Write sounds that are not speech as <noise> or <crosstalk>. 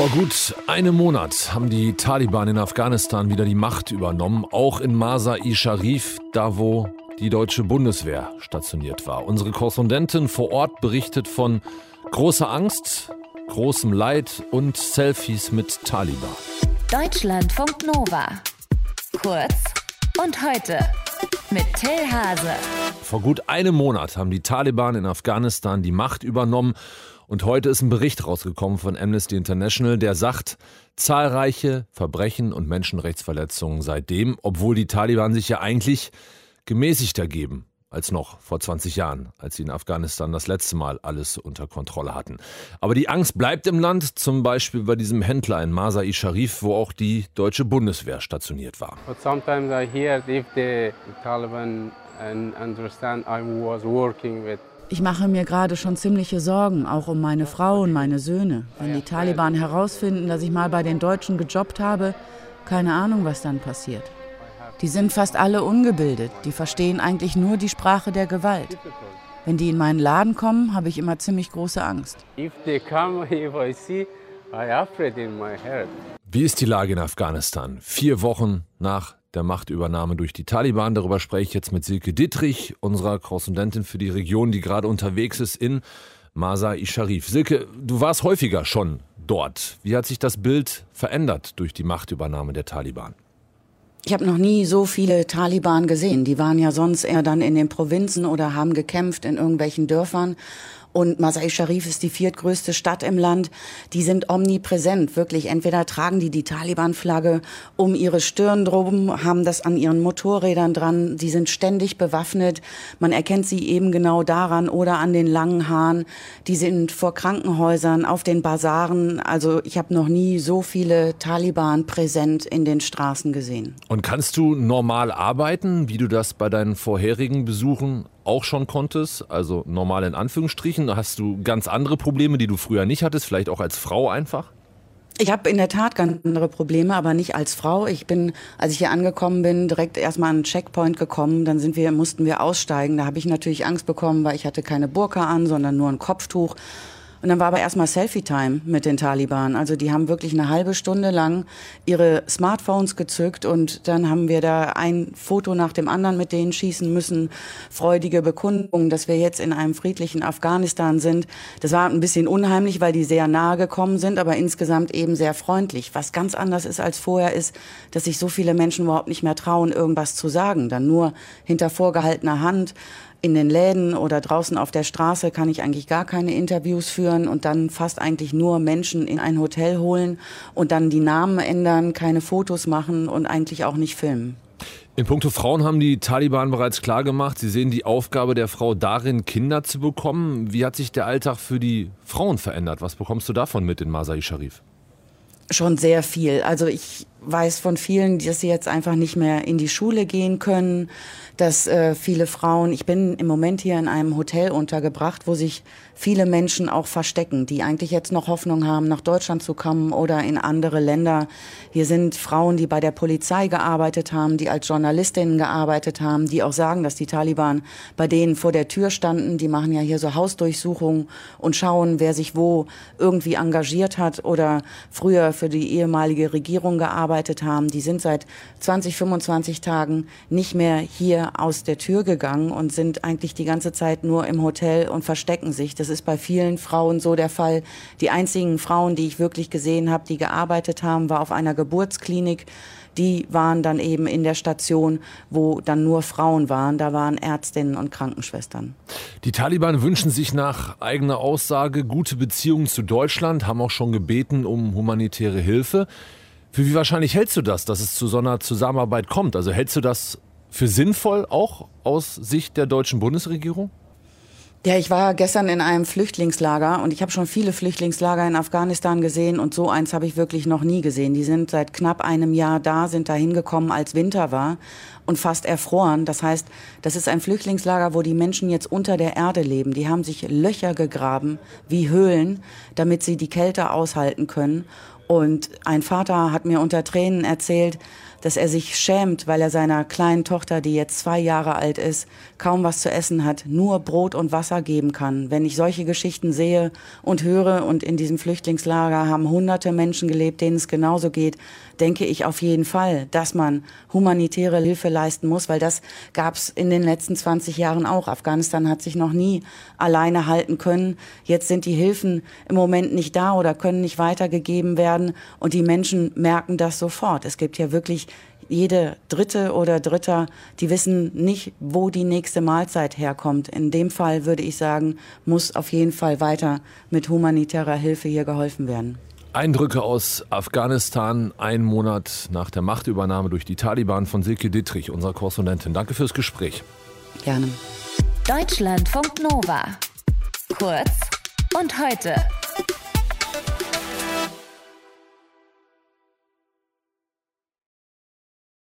Vor gut einem Monat haben die Taliban in Afghanistan wieder die Macht übernommen, auch in Masa-i Sharif, da wo die deutsche Bundeswehr stationiert war. Unsere Korrespondentin vor Ort berichtet von großer Angst, großem Leid und Selfies mit Taliban. Deutschlandfunk Nova. Kurz und heute mit Till Hase. Vor gut einem Monat haben die Taliban in Afghanistan die Macht übernommen und heute ist ein Bericht rausgekommen von Amnesty International, der sagt, zahlreiche Verbrechen und Menschenrechtsverletzungen seitdem, obwohl die Taliban sich ja eigentlich gemäßigter geben als noch vor 20 Jahren, als sie in Afghanistan das letzte Mal alles unter Kontrolle hatten. Aber die Angst bleibt im Land, zum Beispiel bei diesem Händler in Masai Sharif, wo auch die deutsche Bundeswehr stationiert war. But sometimes I hear if the Taliban understand I was working with ich mache mir gerade schon ziemliche Sorgen, auch um meine Frau und meine Söhne. Wenn die Taliban herausfinden, dass ich mal bei den Deutschen gejobbt habe, keine Ahnung, was dann passiert. Die sind fast alle ungebildet, die verstehen eigentlich nur die Sprache der Gewalt. Wenn die in meinen Laden kommen, habe ich immer ziemlich große Angst. If they come, <laughs> if I see, I afraid in my head. Wie ist die Lage in Afghanistan? Vier Wochen nach der Machtübernahme durch die Taliban. Darüber spreche ich jetzt mit Silke Dittrich, unserer Korrespondentin für die Region, die gerade unterwegs ist in Masa-i Sharif. Silke, du warst häufiger schon dort. Wie hat sich das Bild verändert durch die Machtübernahme der Taliban? Ich habe noch nie so viele Taliban gesehen. Die waren ja sonst eher dann in den Provinzen oder haben gekämpft in irgendwelchen Dörfern. Und Masai Sharif ist die viertgrößte Stadt im Land. Die sind omnipräsent, wirklich. Entweder tragen die die Taliban-Flagge um ihre Stirn drum, haben das an ihren Motorrädern dran. Die sind ständig bewaffnet. Man erkennt sie eben genau daran oder an den langen Haaren. Die sind vor Krankenhäusern, auf den Bazaren. Also ich habe noch nie so viele Taliban präsent in den Straßen gesehen. Und kannst du normal arbeiten, wie du das bei deinen vorherigen Besuchen auch schon konntest, also normal in Anführungsstrichen? Hast du ganz andere Probleme, die du früher nicht hattest, vielleicht auch als Frau einfach? Ich habe in der Tat ganz andere Probleme, aber nicht als Frau. Ich bin, als ich hier angekommen bin, direkt erstmal an einen Checkpoint gekommen. Dann sind wir, mussten wir aussteigen. Da habe ich natürlich Angst bekommen, weil ich hatte keine Burka an, sondern nur ein Kopftuch. Und dann war aber erstmal Selfie-Time mit den Taliban. Also die haben wirklich eine halbe Stunde lang ihre Smartphones gezückt und dann haben wir da ein Foto nach dem anderen mit denen schießen müssen. Freudige Bekundung, dass wir jetzt in einem friedlichen Afghanistan sind. Das war ein bisschen unheimlich, weil die sehr nahe gekommen sind, aber insgesamt eben sehr freundlich. Was ganz anders ist als vorher ist, dass sich so viele Menschen überhaupt nicht mehr trauen, irgendwas zu sagen. Dann nur hinter vorgehaltener Hand in den Läden oder draußen auf der Straße kann ich eigentlich gar keine Interviews führen und dann fast eigentlich nur Menschen in ein Hotel holen und dann die Namen ändern, keine Fotos machen und eigentlich auch nicht filmen. In puncto Frauen haben die Taliban bereits klargemacht, sie sehen die Aufgabe der Frau darin, Kinder zu bekommen. Wie hat sich der Alltag für die Frauen verändert? Was bekommst du davon mit in Masai Sharif? Schon sehr viel. Also ich weiß von vielen, dass sie jetzt einfach nicht mehr in die Schule gehen können, dass äh, viele Frauen, ich bin im Moment hier in einem Hotel untergebracht, wo sich viele Menschen auch verstecken, die eigentlich jetzt noch Hoffnung haben, nach Deutschland zu kommen oder in andere Länder. Hier sind Frauen, die bei der Polizei gearbeitet haben, die als Journalistinnen gearbeitet haben, die auch sagen, dass die Taliban bei denen vor der Tür standen. Die machen ja hier so Hausdurchsuchungen und schauen, wer sich wo irgendwie engagiert hat oder früher für die ehemalige Regierung gearbeitet gearbeitet haben, die sind seit 20, 25 Tagen nicht mehr hier aus der Tür gegangen und sind eigentlich die ganze Zeit nur im Hotel und verstecken sich. Das ist bei vielen Frauen so der Fall. Die einzigen Frauen, die ich wirklich gesehen habe, die gearbeitet haben, war auf einer Geburtsklinik die waren dann eben in der Station, wo dann nur Frauen waren. Da waren Ärztinnen und Krankenschwestern. Die Taliban wünschen sich nach eigener Aussage gute Beziehungen zu Deutschland, haben auch schon gebeten um humanitäre Hilfe. Für wie wahrscheinlich hältst du das, dass es zu so einer Zusammenarbeit kommt? Also hältst du das für sinnvoll auch aus Sicht der deutschen Bundesregierung? Ja, ich war gestern in einem Flüchtlingslager und ich habe schon viele Flüchtlingslager in Afghanistan gesehen und so eins habe ich wirklich noch nie gesehen. Die sind seit knapp einem Jahr da, sind da hingekommen, als Winter war und fast erfroren. Das heißt, das ist ein Flüchtlingslager, wo die Menschen jetzt unter der Erde leben. Die haben sich Löcher gegraben wie Höhlen, damit sie die Kälte aushalten können. Und ein Vater hat mir unter Tränen erzählt, dass er sich schämt, weil er seiner kleinen Tochter, die jetzt zwei Jahre alt ist, kaum was zu essen hat, nur Brot und Wasser geben kann. Wenn ich solche Geschichten sehe und höre und in diesem Flüchtlingslager haben hunderte Menschen gelebt, denen es genauso geht, denke ich auf jeden Fall, dass man humanitäre Hilfe leisten muss, weil das gab es in den letzten 20 Jahren auch. Afghanistan hat sich noch nie alleine halten können. Jetzt sind die Hilfen im Moment nicht da oder können nicht weitergegeben werden und die Menschen merken das sofort. Es gibt ja wirklich jede Dritte oder Dritter, die wissen nicht, wo die nächste Mahlzeit herkommt. In dem Fall würde ich sagen, muss auf jeden Fall weiter mit humanitärer Hilfe hier geholfen werden. Eindrücke aus Afghanistan, einen Monat nach der Machtübernahme durch die Taliban von Silke Dittrich, unserer Korrespondentin. Danke fürs Gespräch. Gerne. Deutschlandfunk Nova. Kurz und heute.